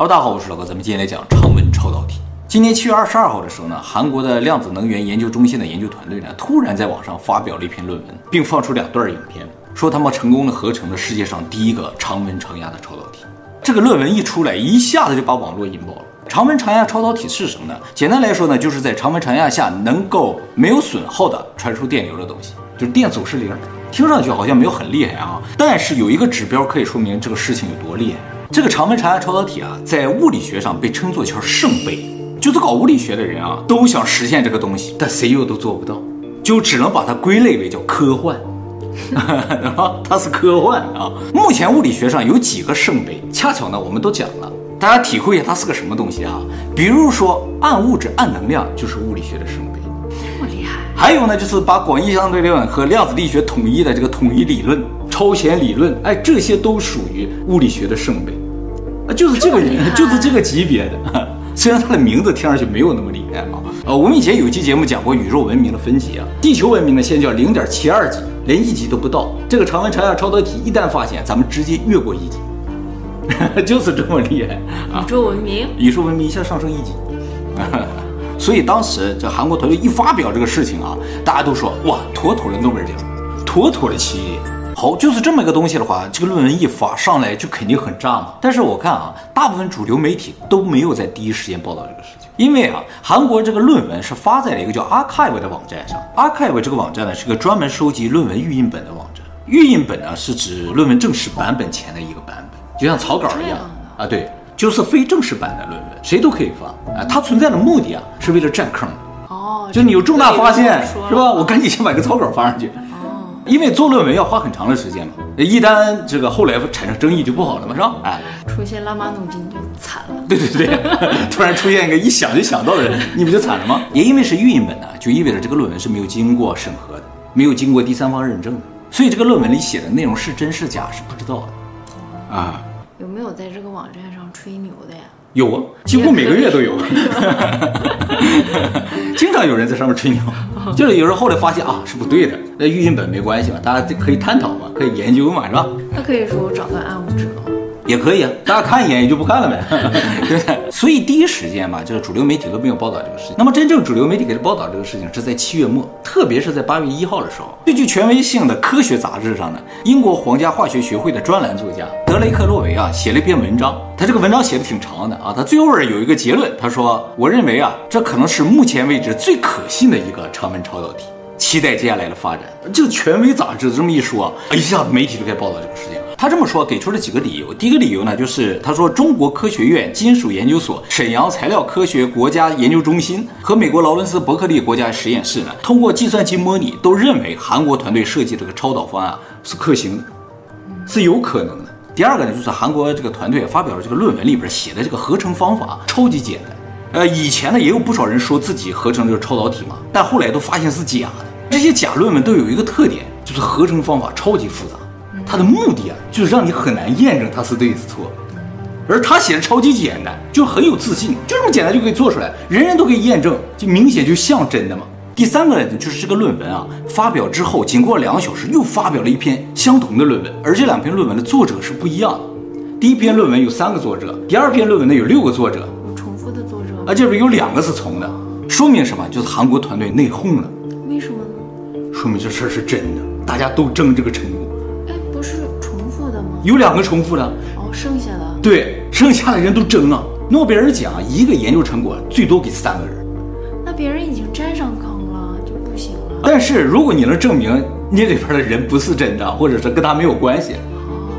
Hello，大家好，我是老高，咱们今天来讲常温超导体。今年七月二十二号的时候呢，韩国的量子能源研究中心的研究团队呢，突然在网上发表了一篇论文，并放出两段影片，说他们成功的合成了世界上第一个常温常压的超导体。这个论文一出来，一下子就把网络引爆了。常温常压超导体是什么呢？简单来说呢，就是在常温常压下能够没有损耗的传输电流的东西，就是电阻是零。听上去好像没有很厉害啊，但是有一个指标可以说明这个事情有多厉害。这个长温常压超导体啊，在物理学上被称作叫圣杯。就是搞物理学的人啊，都想实现这个东西，但谁又都做不到，就只能把它归类为叫科幻，啊，它是科幻啊。目前物理学上有几个圣杯，恰巧呢，我们都讲了，大家体会一下它是个什么东西啊？比如说暗物质、暗能量就是物理学的圣杯，这么厉害。还有呢，就是把广义相对论和量子力学统一的这个统一理论、超弦理论，哎，这些都属于物理学的圣杯，啊，就是这个人，就是这个级别的。虽然他的名字听上去没有那么厉害啊，呃，我们以前有一期节目讲过宇宙文明的分级啊，地球文明呢现在叫零点七二级，连一级都不到。这个常温常压超导体一旦发现，咱们直接越过一级，就是这么厉害啊！宇宙文明，宇宙文明一下上升一级，所以当时这韩国团队一发表这个事情啊，大家都说哇，妥妥的诺贝尔奖，妥妥的企业。好，就是这么一个东西的话，这个论文一发上来就肯定很炸嘛。但是我看啊，大部分主流媒体都没有在第一时间报道这个事情，因为啊，韩国这个论文是发在了一个叫 Archive 的网站上。Archive 这个网站呢，是个专门收集论文预印本的网站。预印本呢，是指论文正式版本前的一个版本，就像草稿一样啊。对，就是非正式版的论文，谁都可以发啊。它存在的目的啊，是为了占坑。哦，就你有重大发现是吧？我赶紧先把个草稿发上去。因为做论文要花很长的时间嘛，一旦这个后来产生争议就不好了嘛，是吧？哎，出现拉马努金就惨了。对对对，突然出现一个一想就想到的人，你不就惨了吗？也因为是预印本呢，就意味着这个论文是没有经过审核的，没有经过第三方认证的，所以这个论文里写的内容是真是假是不知道的。啊，有没有在这个网站上吹牛的呀？有啊，几乎每个月都有，经常有人在上面吹牛，就是有人后来发现啊是不对的，那预印本没关系嘛，大家可以探讨嘛，可以研究嘛，是吧？他可以说我找到暗物质了。也可以啊，大家看一眼也就不看了呗，对不对？所以第一时间嘛，就是主流媒体都没有报道这个事情。那么真正主流媒体给他报道这个事情是在七月末，特别是在八月一号的时候，最具权威性的科学杂志上呢，英国皇家化学学会的专栏作家德雷克洛维啊写了一篇文章，他这个文章写的挺长的啊，他最后有一个结论，他说：“我认为啊，这可能是目前为止最可信的一个常温超导体，期待接下来的发展。”这个权威杂志这么一说，一下子媒体就该报道这个事情。他这么说，给出了几个理由。第一个理由呢，就是他说中国科学院金属研究所、沈阳材料科学国家研究中心和美国劳伦斯伯克利国家实验室呢，通过计算机模拟，都认为韩国团队设计这个超导方案是可行的，是有可能的。第二个呢，就是韩国这个团队发表了这个论文里边写的这个合成方法超级简单。呃，以前呢也有不少人说自己合成这个超导体嘛，但后来都发现是假的。这些假论文都有一个特点，就是合成方法超级复杂。他的目的啊，就是让你很难验证他是对是错，而他写的超级简单，就很有自信，就这么简单就可以做出来，人人都可以验证，就明显就像真的嘛。第三个呢，就是这个论文啊，发表之后，仅过两个小时又发表了一篇相同的论文，而这两篇论文的作者是不一样的。第一篇论文有三个作者，第二篇论文呢有六个作者，有重复的作者啊，这边有两个是重的，说明什么？就是韩国团队内讧了。为什么呢？说明这事儿是真的，大家都争这个成果。有两个重复的哦，剩下的对，剩下的人都争了。诺贝尔奖一个研究成果最多给三个人，那别人已经占上坑了就不行了。但是如果你能证明你里边的人不是真的，或者是跟他没有关系，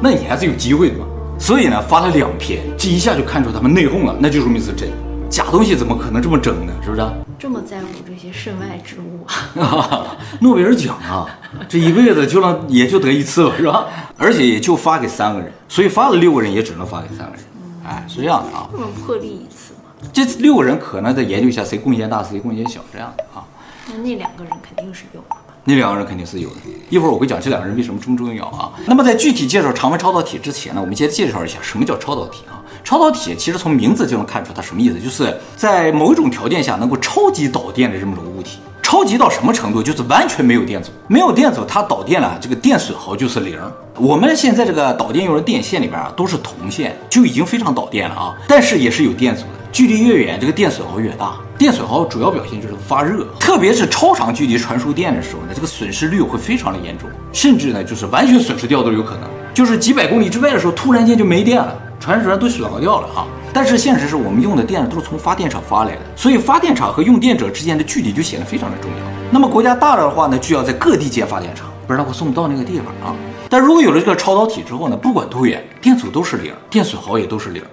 那你还是有机会的嘛。所以呢，发了两篇，这一下就看出他们内讧了，那就说明是真。假东西怎么可能这么争呢？是不是？这么在乎这些身外之物啊？诺贝尔奖啊，这一辈子就让也就得一次了，是吧？而且也就发给三个人，所以发了六个人也只能发给三个人。哎，是这样的啊。不能破例一次吗？这六个人可能再研究一下谁贡献大，谁贡献小，这样的啊。那那两个人肯定是有的。那两个人肯定是有的。一会儿我会讲这两个人为什么这么重要啊。那么在具体介绍常温超导体之前呢，我们先介绍一下什么叫超导体啊。超导体其实从名字就能看出它什么意思，就是在某一种条件下能够超级导电的这么种物体。超级到什么程度？就是完全没有电阻，没有电阻，它导电了，这个电损耗就是零。我们现在这个导电用的电线里边啊，都是铜线，就已经非常导电了啊，但是也是有电阻的，距离越远，这个电损耗越大。电损耗主要表现就是发热，特别是超长距离传输电的时候呢，这个损失率会非常的严重，甚至呢就是完全损失掉都有可能。就是几百公里之外的时候，突然间就没电了，传输都损耗掉了哈。但是现实是我们用的电都是从发电厂发来的，所以发电厂和用电者之间的距离就显得非常的重要。那么国家大了的话呢，就要在各地建发电厂，不然的话送不到那个地方啊。但如果有了这个超导体之后呢，不管多远，电阻都是零，电损耗也都是零，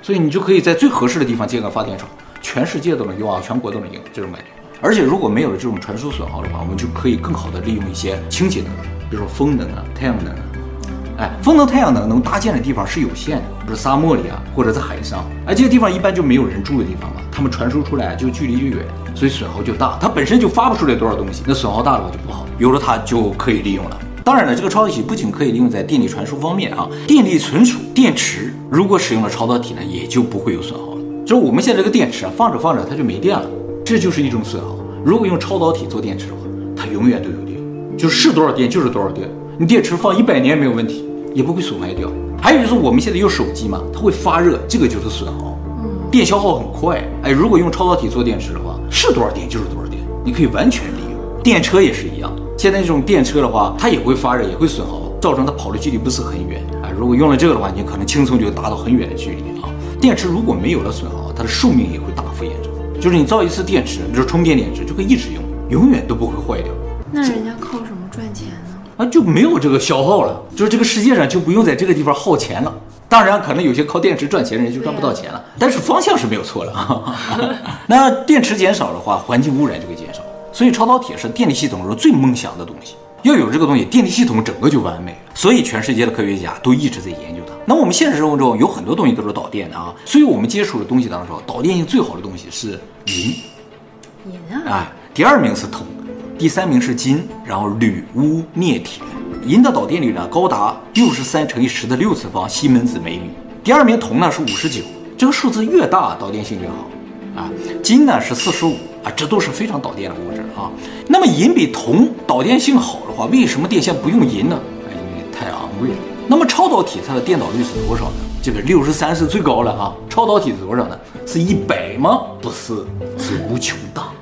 所以你就可以在最合适的地方建个发电厂。全世界都能用啊，全国都能用这种感觉。而且如果没有了这种传输损耗的话，我们就可以更好的利用一些清洁能，比如说风能啊、太阳能啊。哎，风能、太阳能能搭建的地方是有限的，比如沙漠里啊，或者在海上。哎，这些地方一般就没有人住的地方嘛，他们传输出来就距离就远，所以损耗就大。它本身就发不出来多少东西，那损耗大的话就不好。有了它就可以利用了。当然了，这个超导体不仅可以利用在电力传输方面啊，电力存储、电池如果使用了超导体呢，也就不会有损耗了。就是我们现在这个电池啊，放着放着它就没电了，这就是一种损耗。如果用超导体做电池的话，它永远都有电，就是多少电就是多少电。你电池放一百年没有问题，也不会损坏掉。还有就是我们现在用手机嘛，它会发热，这个就是损耗，电消耗很快。哎，如果用超导体做电池的话，是多少电就是多少电，你可以完全利用。电车也是一样，现在这种电车的话，它也会发热，也会损耗，造成它跑的距离不是很远。哎，如果用了这个的话，你可能轻松就达到很远的距离啊。电池如果没有了损耗，它的寿命也会大幅延长。就是你造一次电池，比如充电电池，就可以一直用，永远都不会坏掉。那人家靠什么？啊，就没有这个消耗了，就是这个世界上就不用在这个地方耗钱了。当然，可能有些靠电池赚钱的人就赚不到钱了，但是方向是没有错的。那电池减少的话，环境污染就会减少。所以超导体是电力系统中最梦想的东西。要有这个东西，电力系统整个就完美。所以全世界的科学家都一直在研究它。那我们现实生活中有很多东西都是导电的啊，所以我们接触的东西当中，导电性最好的东西是银。银啊！哎，第二名是铜，第三名是金，然后铝、钨、镍、铁。银的导电率呢高达六十三乘以十的六次方西门子每米。第二名铜呢是五十九，这个数字越大，导电性越好。啊，金呢是四十五啊，这都是非常导电的物质啊。那么银比铜导电性好的话，为什么电线不用银呢？因为太昂贵了。那么超导体它的电导率是多少呢？这个六十三是最高了啊！超导体是多少呢？是一百吗？不是，是无穷大。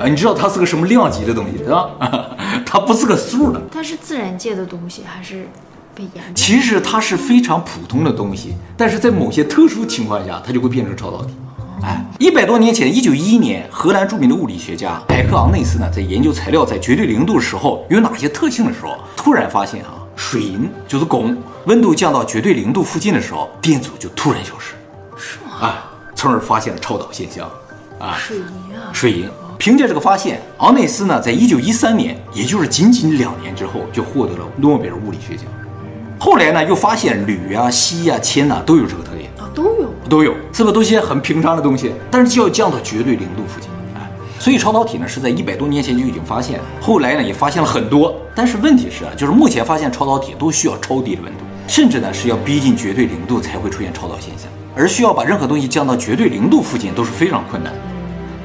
啊，你知道它是个什么量级的东西是吧？它不是个数的。它是自然界的东西还是被研究？其实它是非常普通的东西，但是在某些特殊情况下，它就会变成超导体。哎，一百多年前，一九一一年，荷兰著名的物理学家艾克昂内斯呢，在研究材料在绝对零度的时候有哪些特性的时候，突然发现啊。水银就是汞，温度降到绝对零度附近的时候，电阻就突然消失，是吗？啊，从而发现了超导现象，啊，水银啊，水银。凭借这个发现，昂内斯呢，在一九一三年，也就是仅仅两年之后，就获得了诺贝尔物理学奖。后来呢，又发现铝啊、锡啊、铅呐都有这个特点啊，都有，都有，是不是都些很平常的东西？但是就要降到绝对零度附近。所以超导体呢是在一百多年前就已经发现了，后来呢也发现了很多，但是问题是啊，就是目前发现超导体都需要超低的温度，甚至呢是要逼近绝对零度才会出现超导现象，而需要把任何东西降到绝对零度附近都是非常困难的，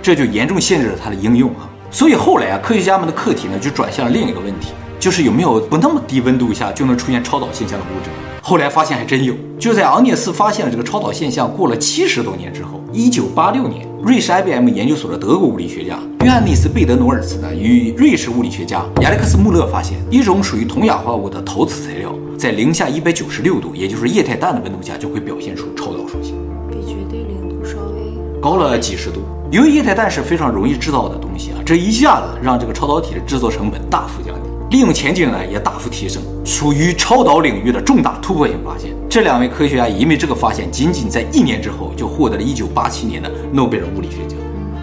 这就严重限制了它的应用啊。所以后来啊，科学家们的课题呢就转向了另一个问题，就是有没有不那么低温度下就能出现超导现象的物质。后来发现还真有，就在昂涅斯发现了这个超导现象过了七十多年之后，一九八六年。瑞士 IBM 研究所的德国物理学家约翰内斯·贝德努尔茨呢，与瑞士物理学家亚历克斯·穆勒发现，一种属于铜氧化物的陶瓷材料，在零下一百九十六度，也就是液态氮的温度下，就会表现出超导属性，比绝对零度稍微高了几十度。由于液态氮是非常容易制造的东西啊，这一下子让这个超导体的制作成本大幅降低。利用前景呢也大幅提升，属于超导领域的重大突破性发现。这两位科学家因为这个发现，仅仅在一年之后就获得了1987年的诺贝尔物理学奖。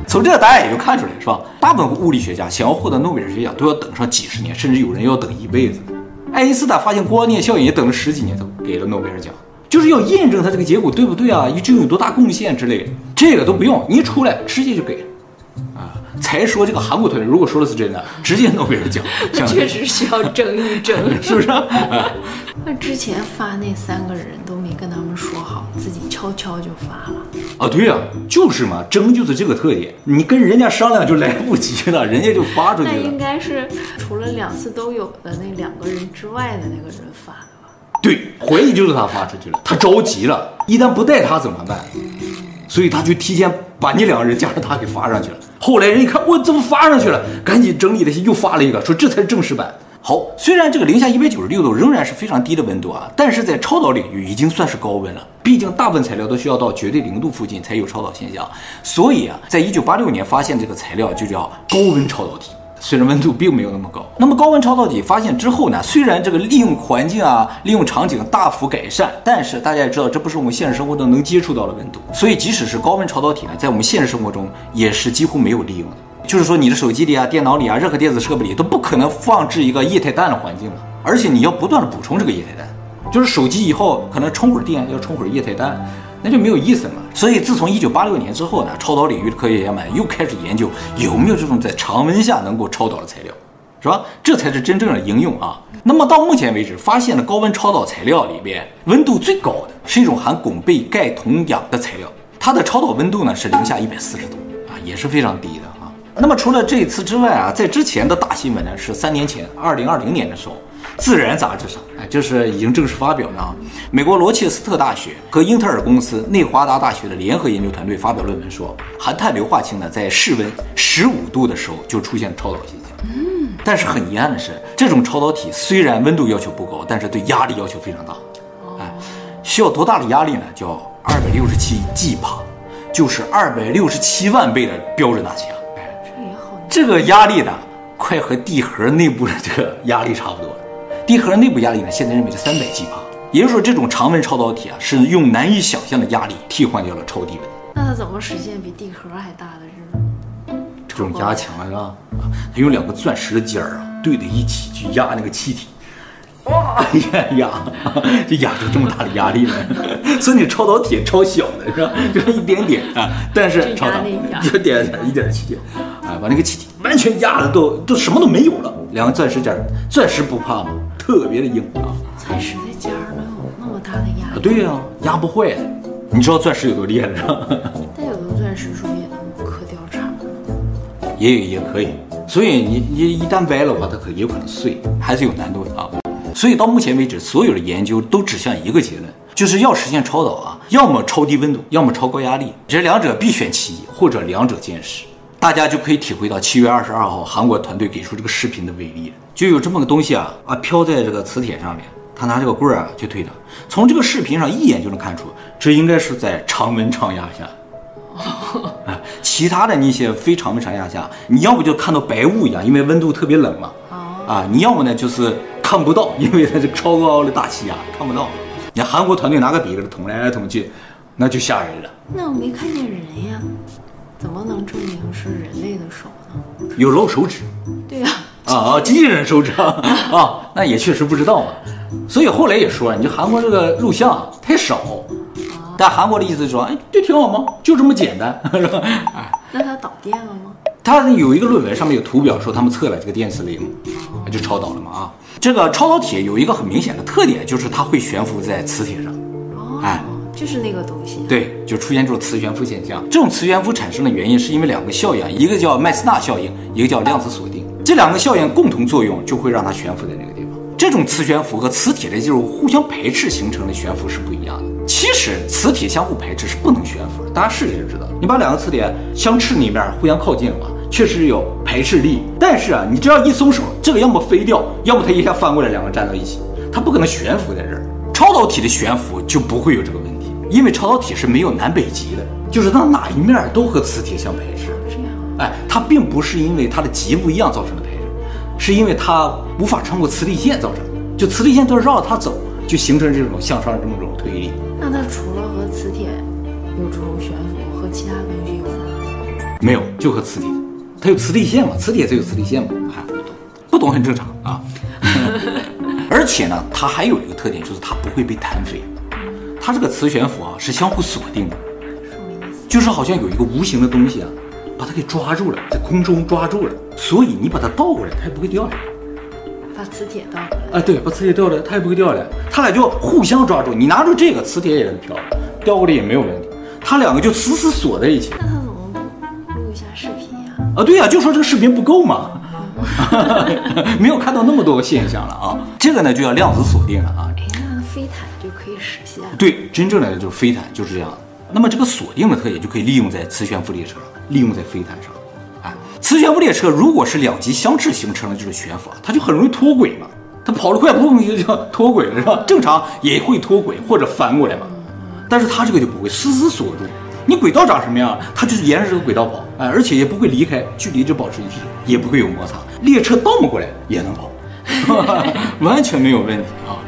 从这个答案也就看出来，是吧？大部分物理学家想要获得诺贝尔学奖都要等上几十年，甚至有人要等一辈子。爱因斯坦发现光电效应也等了十几年，才给了诺贝尔奖，就是要验证他这个结果对不对啊？究竟有多大贡献之类的，这个都不用，你一出来直接就给。才说这个韩国团队，如果说的是真的，直接诺贝尔奖。确实需要争一争，是不是？那之前发那三个人都没跟他们说好，自己悄悄就发了。啊，对呀、啊，就是嘛，争就是这个特点，你跟人家商量就来不及了，人家就发出去了。那应该是除了两次都有的那两个人之外的那个人发的吧？对，怀疑就是他发出去了，他着急了，一旦不带他怎么办？所以他就提前把你两个人加上他给发上去了。后来人一看，我怎么发上去了？赶紧整理了些，又发了一个，说这才是正式版。好，虽然这个零下一百九十六度仍然是非常低的温度啊，但是在超导领域已经算是高温了。毕竟大部分材料都需要到绝对零度附近才有超导现象，所以啊，在一九八六年发现这个材料就叫高温超导体。虽然温度并没有那么高，那么高温超导体发现之后呢，虽然这个利用环境啊、利用场景大幅改善，但是大家也知道，这不是我们现实生活中能接触到的温度，所以即使是高温超导体呢，在我们现实生活中也是几乎没有利用的。就是说，你的手机里啊、电脑里啊、任何电子设备里都不可能放置一个液态氮的环境了，而且你要不断的补充这个液态氮。就是手机以后可能充会儿电，要充会儿液态氮，那就没有意思了。所以自从一九八六年之后呢，超导领域的科学家们又开始研究有没有这种在常温下能够超导的材料，是吧？这才是真正的应用啊。那么到目前为止，发现的高温超导材料里边，温度最高的是一种含汞、钡、钙、铜、氧的材料，它的超导温度呢是零下一百四十度啊，也是非常低的啊。那么除了这一次之外啊，在之前的大新闻呢，是三年前，二零二零年的时候，《自然》杂志上，哎，就是已经正式发表了啊。美国罗切斯特大学和英特尔公司、内华达大学的联合研究团队发表论文说，含碳硫化氢呢，在室温十五度的时候就出现超导现象。嗯，但是很遗憾的是，这种超导体虽然温度要求不高，但是对压力要求非常大。哎，需要多大的压力呢？叫二百六十七 G 帕，就是二百六十七万倍的标准大气压。哎这个压力呢，快和地核内部的这个压力差不多了。地核内部压力呢，现在认为是三百 G 帕，也就是说，这种常温超导体啊，是用难以想象的压力替换掉了超低温。那它怎么实现比地核还大的这种？这种压强啊，是吧？啊，它用两个钻石的尖儿啊，对在一起去压那个气体。哇呀 呀，就压出这么大的压力来，所以你超导体超小的是吧？就是一点点啊，但是超大，一点一点气体，啊，把那个气体完全压的都都什么都没有了。两个钻石尖儿，钻石不怕吗？特别的硬啊。钻石的尖儿能有那么大的压力？对呀、啊，压不坏的。你知道钻石有多厉害是吧？但有的钻石是不是也能刻掉碴？也也可以。所以你你一旦歪了的话，它可有可能碎，还是有难度的啊。所以到目前为止，所有的研究都指向一个结论，就是要实现超导啊，要么超低温度，要么超高压力，这两者必选其一，或者两者兼施。大家就可以体会到七月二十二号韩国团队给出这个视频的威力。就有这么个东西啊啊飘在这个磁铁上面，他拿这个棍儿啊去推它。从这个视频上一眼就能看出，这应该是在常温常压下。啊，其他的那些非常温常压下，你要不就看到白雾一样，因为温度特别冷嘛。啊，你要么呢就是。看不到，因为它是超高的大气压，看不到。你看韩国团队拿个笔给它捅来捅去，那就吓人了。那我没看见人呀，怎么能证明是人类的手呢？有露手指。对呀、啊。啊啊，机器人手指啊，啊，那也确实不知道嘛。所以后来也说，你这韩国这个录像太少。但韩国的意思是说，哎，这挺好吗？就这么简单，是吧？哎，那它导电了吗？它有一个论文，上面有图表说他们测了这个电磁零，就超导了嘛啊。这个超导体有一个很明显的特点，就是它会悬浮在磁铁上。哦，哎，就是那个东西。对，就出现这种磁悬浮现象。这种磁悬浮产生的原因是因为两个效应，一个叫麦斯纳效应，一个叫量子锁定。这两个效应共同作用，就会让它悬浮在那个地方。这种磁悬浮和磁铁的这种互相排斥形成的悬浮是不一样的。其实磁铁相互排斥是不能悬浮的，大家试试就知道。你把两个磁铁相斥那边互相靠近了嘛？确实有排斥力，但是啊，你只要一松手，这个要么飞掉，要么它一下翻过来，两个站到一起，它不可能悬浮在这儿。超导体的悬浮就不会有这个问题，因为超导体是没有南北极的，就是它哪一面都和磁铁相排斥。这样，哎，它并不是因为它的极不一样造成的排斥，是因为它无法穿过磁力线造成的。就磁力线都是绕着它走，就形成这种向上的这么种推力。那它除了和磁铁有这种悬浮，和其他东西有吗？没有，就和磁铁。它有磁力线嘛？磁铁才有磁力线嘛？啊，不懂，不懂很正常啊。而且呢，它还有一个特点，就是它不会被弹飞。它这个磁悬浮啊是相互锁定的，什么意思？就是好像有一个无形的东西啊，把它给抓住了，在空中抓住了，所以你把它倒过来，它也不会掉下来。把磁铁倒过来。啊，对，把磁铁倒了，它也不会掉下来，它俩就互相抓住，你拿住这个，磁铁也能飘，掉过来也没有问题，它两个就死死锁在一起。那他怎么不录一下视频呀？啊，对呀、啊，就说这个视频不够嘛，没有看到那么多个现象了啊，这个呢就叫量子锁定了啊。哎，那飞毯。对，真正来的就是飞毯就是这样。那么这个锁定的特点就可以利用在磁悬浮列车，利用在飞毯上。哎，磁悬浮列车如果是两极相斥形成的这种悬浮，它就很容易脱轨嘛。它跑得快，砰一下就脱轨了，是吧？正常也会脱轨或者翻过来嘛。但是它这个就不会，丝丝锁住。你轨道长什么样，它就是沿着这个轨道跑，哎，而且也不会离开，距离就保持一致，也不会有摩擦。列车倒过来也能跑，完全没有问题啊。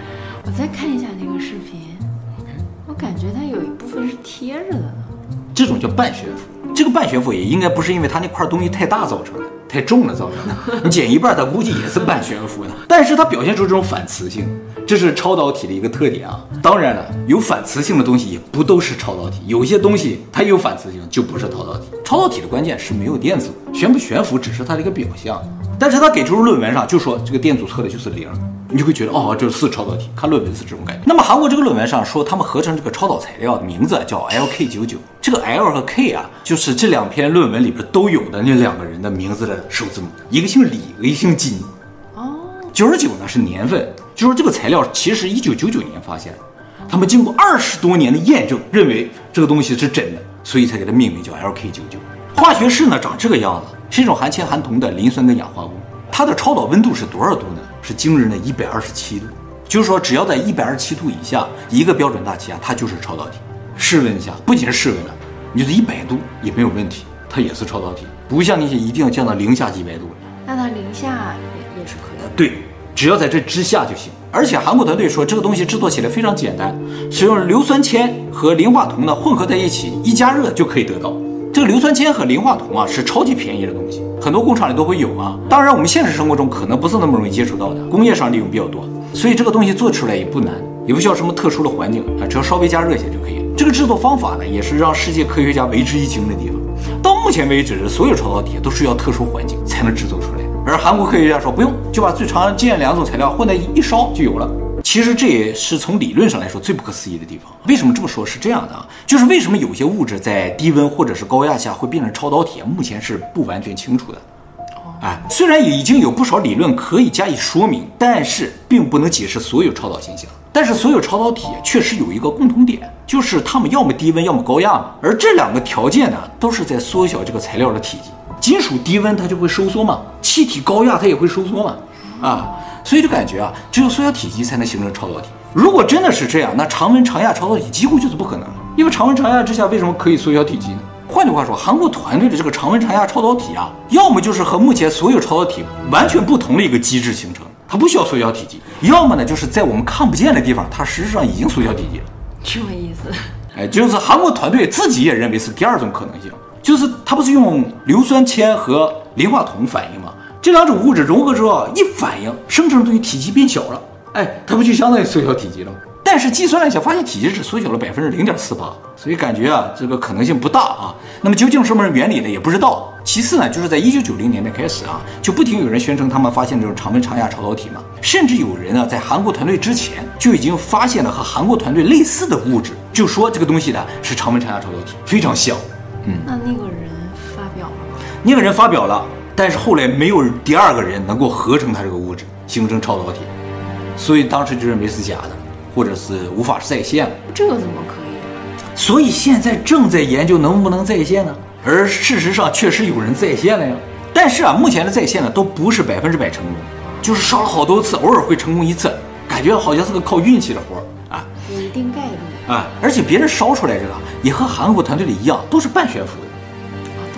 我再看一下那个视频，感觉它有一部分是贴着的呢。这种叫半悬浮，这个半悬浮也应该不是因为它那块东西太大造成的，太重了造成的。你减一半，它估计也是半悬浮的。但是它表现出这种反磁性，这是超导体的一个特点啊。当然了，有反磁性的东西也不都是超导体，有些东西它有反磁性就不是超导体。超导体的关键是没有电阻，悬不悬浮只是它的一个表象。但是他给出论文上就说这个电阻测的就是零。你就会觉得哦，这是超导体。看论文是这种感觉。那么韩国这个论文上说，他们合成这个超导材料的名字叫 LK99。这个 L 和 K 啊，就是这两篇论文里边都有的那两个人的名字的首字母，一个姓李，一个姓金。哦，九十九呢是年份，就说这个材料其实一九九九年发现，他们经过二十多年的验证，认为这个东西是真的，所以才给它命名叫 LK99。化学式呢长这个样子，是一种含铅含铜的磷酸根氧化物。它的超导温度是多少度呢？是惊人的一百二十七度，就是说只要在一百二十七度以下，一个标准大气压，它就是超导体。试问一下，不仅是室温了，你就是一百度也没有问题，它也是超导体，不像那些一定要降到零下几百度。那它零下也也是可以的。对，只要在这之下就行。而且韩国团队说，这个东西制作起来非常简单，使用硫酸铅和磷化铜呢混合在一起，一加热就可以得到。这个硫酸铅和磷化铜啊是超级便宜的东西。很多工厂里都会有啊，当然我们现实生活中可能不是那么容易接触到的，工业上利用比较多，所以这个东西做出来也不难，也不需要什么特殊的环境啊，只要稍微加热一下就可以了。这个制作方法呢，也是让世界科学家为之一惊的地方。到目前为止，所有超导体都需要特殊环境才能制作出来，而韩国科学家说不用，就把最常见两种材料混在一烧就有了。其实这也是从理论上来说最不可思议的地方。为什么这么说？是这样的啊，就是为什么有些物质在低温或者是高压下会变成超导体，目前是不完全清楚的。哎，虽然也已经有不少理论可以加以说明，但是并不能解释所有超导现象。但是所有超导体确实有一个共同点，就是它们要么低温，要么高压嘛。而这两个条件呢，都是在缩小这个材料的体积。金属低温它就会收缩嘛，气体高压它也会收缩嘛。啊。所以就感觉啊，只有缩小体积才能形成超导体。如果真的是这样，那常温常压超导体几乎就是不可能。因为常温常压之下，为什么可以缩小体积呢？换句话说，韩国团队的这个常温常压超导体啊，要么就是和目前所有超导体完全不同的一个机制形成，它不需要缩小体积；要么呢，就是在我们看不见的地方，它实际上已经缩小体积了。什么意思？哎，就是韩国团队自己也认为是第二种可能性，就是它不是用硫酸铅和磷化铜反应吗？这两种物质融合之后一反应，生成的东西体积变小了，哎，它不就相当于缩小体积了吗？但是计算了一下，发现体积只缩小了百分之零点四八，所以感觉啊，这个可能性不大啊。那么究竟什么原理呢？也不知道。其次呢，就是在一九九零年代开始啊，就不停有人宣称他们发现这种常温常压超导体嘛，甚至有人呢在韩国团队之前就已经发现了和韩国团队类似的物质，就说这个东西呢是常温常压超导体，非常像。嗯，那那个人发表了吗？那个人发表了。但是后来没有第二个人能够合成它这个物质形成超导体，所以当时就认为是假的，或者是无法再现了。这个怎么可以？所以现在正在研究能不能再现呢？而事实上确实有人再现了呀。但是啊，目前的再现呢都不是百分之百成功，就是烧了好多次，偶尔会成功一次，感觉好像是个靠运气的活儿啊。有一定概率啊，而且别人烧出来这个也和韩国团队的一样，都是半悬浮的。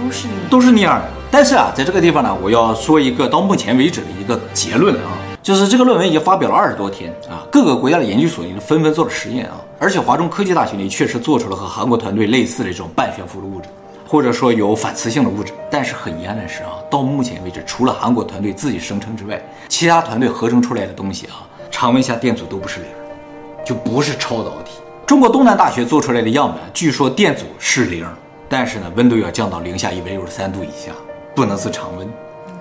都是，都是那样的。但是啊，在这个地方呢，我要说一个到目前为止的一个结论啊，就是这个论文已经发表了二十多天啊，各个国家的研究所已经纷纷做了实验啊，而且华中科技大学里确实做出了和韩国团队类似的这种半悬浮的物质，或者说有反磁性的物质。但是很遗憾的是啊，到目前为止，除了韩国团队自己声称之外，其他团队合成出来的东西啊，常温下电阻都不是零，就不是超导体。中国东南大学做出来的样本，据说电阻是零，但是呢，温度要降到零下一百六十三度以下。不能是常温，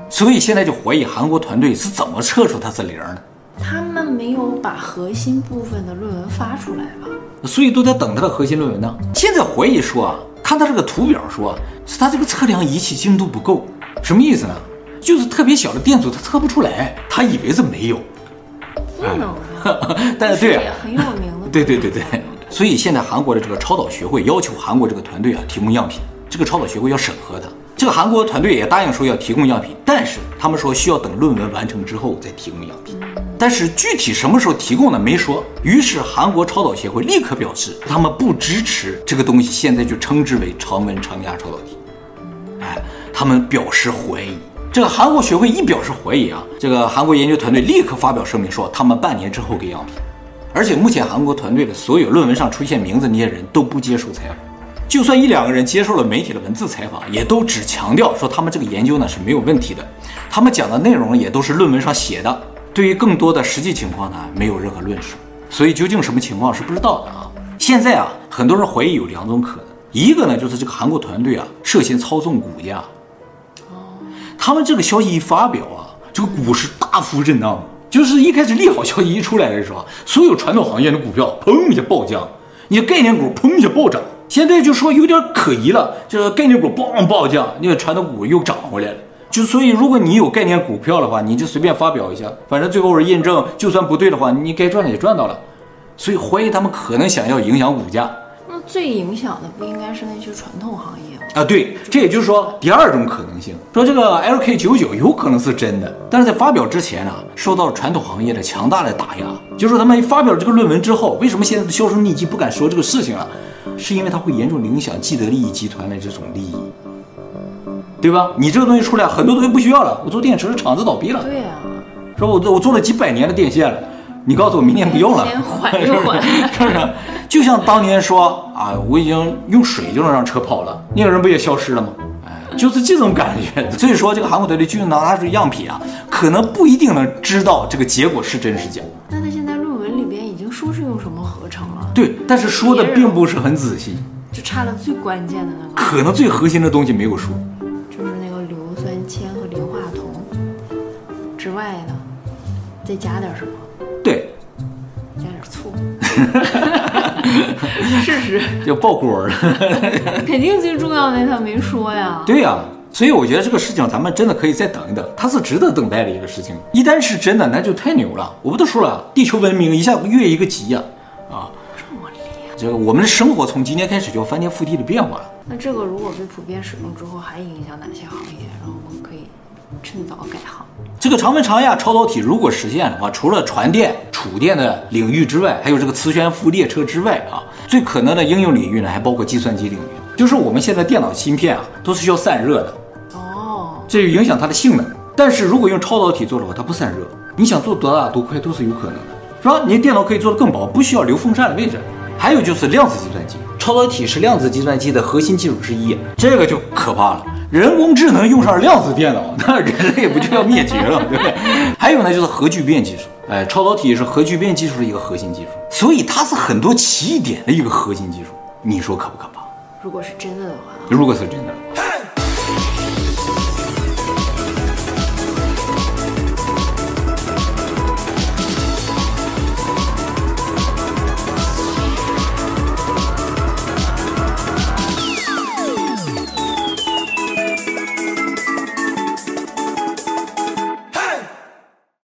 所以现在就怀疑韩国团队是怎么测出它是零呢。他们没有把核心部分的论文发出来吧？所以都在等他的核心论文呢。现在怀疑说啊，看他这个图表说，是他这个测量仪器精度不够，什么意思呢？就是特别小的电阻他测不出来，他以为是没有。不能啊！但是对啊，也很有名的。对对对对，所以现在韩国的这个超导学会要求韩国这个团队啊提供样品，这个超导学会要审核它。这个韩国团队也答应说要提供样品，但是他们说需要等论文完成之后再提供样品。但是具体什么时候提供呢？没说。于是韩国超导协会立刻表示，他们不支持这个东西，现在就称之为常温常压超导体。哎，他们表示怀疑。这个韩国学会一表示怀疑啊，这个韩国研究团队立刻发表声明说，他们半年之后给样品。而且目前韩国团队的所有论文上出现名字那些人都不接受采访。就算一两个人接受了媒体的文字采访，也都只强调说他们这个研究呢是没有问题的，他们讲的内容也都是论文上写的，对于更多的实际情况呢没有任何论述，所以究竟什么情况是不知道的啊。现在啊，很多人怀疑有两种可能，一个呢就是这个韩国团队啊涉嫌操纵股价，哦，他们这个消息一发表啊，这个股市大幅震荡，就是一开始利好消息一出来的时候，所有传统行业的股票砰一下暴降，你概念股砰一下暴涨。现在就说有点可疑了，就是概念股嘣暴降，那个传统股又涨回来了。就所以，如果你有概念股票的话，你就随便发表一下，反正最后是验证，就算不对的话，你该赚的也赚到了。所以怀疑他们可能想要影响股价。那最影响的不应该是那些传统行业？啊，对，这也就是说第二种可能性，说这个 LK 九九有可能是真的，但是在发表之前啊，受到了传统行业的强大的打压。就是说他们一发表了这个论文之后，为什么现在的销声匿迹，不敢说这个事情了？是因为它会严重影响既得利益集团的这种利益，对吧？你这个东西出来，很多东西不需要了。我做电池的厂子倒闭了，对呀、啊。说我我做了几百年的电线了，你告诉我明年不用了，先缓一缓，是不是？就像当年说啊，我已经用水就能让车跑了，那个人不也消失了吗？哎，就是这种感觉。所以说，这个韩国队的就拿它是样品啊，可能不一定能知道这个结果是真是假。那他现在论文里边已经说是用什么合成了？对，但是说的并不是很仔细，就差了最关键的那个，可能最核心的东西没有说，就是那个硫酸铅和磷化铜之外呢，再加点什么？对，试试 要爆锅了。肯定最重要的他没说呀。对呀、啊，所以我觉得这个事情咱们真的可以再等一等，它是值得等待的一个事情。一旦是真的，那就太牛了。我不都说了，地球文明一下越一个级呀。啊这个我们的生活从今天开始就要翻天覆地的变化了。那这个如果被普遍使用之后，还影响哪些行业？然后我们可以趁早改行。这个长温长压超导体如果实现的话，除了传电、储电的领域之外，还有这个磁悬浮列车之外啊，最可能的应用领域呢，还包括计算机领域。就是我们现在电脑芯片啊，都是需要散热的。哦，这就影响它的性能。但是如果用超导体做的话，它不散热，你想做多大多快都是有可能的，是吧？你的电脑可以做得更薄，不需要留风扇的位置。还有就是量子计算机，超导体是量子计算机的核心技术之一，这个就可怕了。人工智能用上量子电脑，那人类不就要灭绝了，对不对？还有呢，就是核聚变技术，哎，超导体是核聚变技术的一个核心技术，所以它是很多奇异点的一个核心技术。你说可不可怕？如果是真的的话，如果是真的。